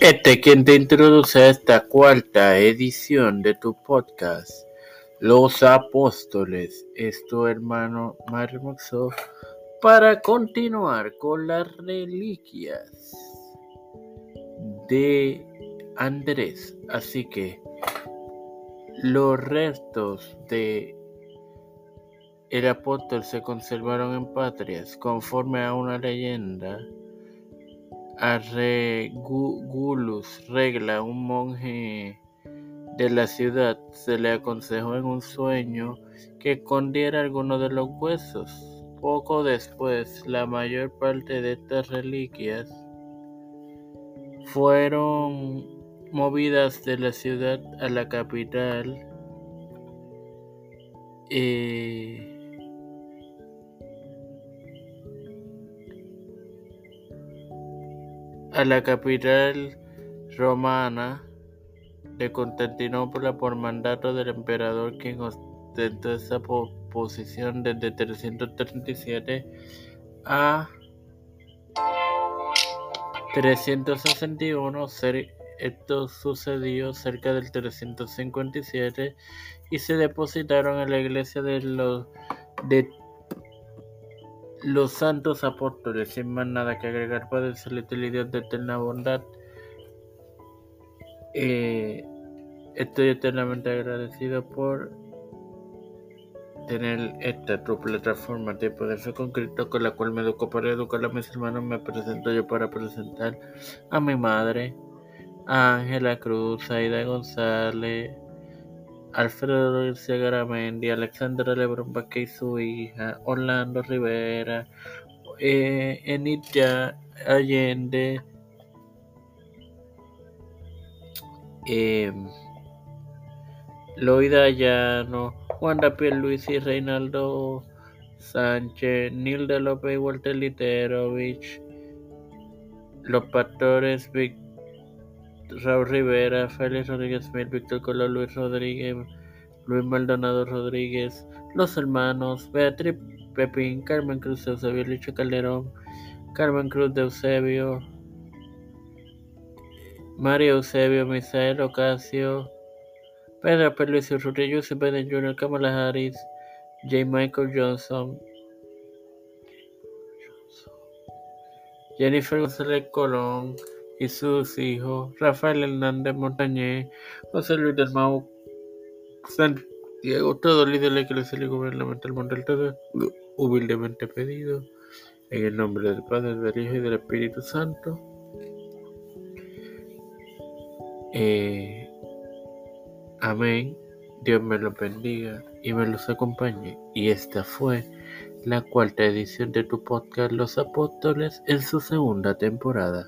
Este quien te introduce a esta cuarta edición de tu podcast, Los Apóstoles, es tu hermano Mario Moxo, para continuar con las reliquias de Andrés. Así que los restos de el apóstol se conservaron en Patrias conforme a una leyenda. A Regulus Regla, un monje de la ciudad, se le aconsejó en un sueño que escondiera algunos de los huesos. Poco después, la mayor parte de estas reliquias fueron movidas de la ciudad a la capital. Eh, a la capital romana de Constantinopla por mandato del emperador quien ostentó esa posición desde 337 a 361. Esto sucedió cerca del 357 y se depositaron en la iglesia de los de los santos apóstoles, sin más nada que agregar, Padre celestial y Dios de eterna bondad. Eh, estoy eternamente agradecido por tener esta tu plataforma de poder ser concreto con la cual me educo para educar a mis hermanos. Me presento yo para presentar a mi madre, a Ángela Cruz, Aida González, Alfredo García Garamendi, Alexandra Lebron Vázquez y su hija, Orlando Rivera, eh, Enitya Allende, eh, Loida Llano, Wanda Luis y Reinaldo Sánchez, Nilda López y Walter Literovich, los pastores Víctor Raúl Rivera, Félix Rodríguez Mil, Víctor Colón, Luis Rodríguez, Luis Maldonado Rodríguez, los hermanos Beatriz Pepín, Carmen Cruz de Eusebio Licho Calderón, Carmen Cruz de Eusebio, María Eusebio, Misael Ocasio, Pedro P. Luis Urrutia, Biden Jr., Kamala Harris, J. Michael Johnson, Jennifer González Colón, y sus hijos Rafael Hernández Montañez, José Luis del Mau, Santiago, todo líder de la Iglesia Gubernamental Mundial, todo humildemente pedido, en el nombre del Padre, del Hijo y del Espíritu Santo. Eh, amén. Dios me los bendiga y me los acompañe. Y esta fue la cuarta edición de tu podcast Los Apóstoles en su segunda temporada.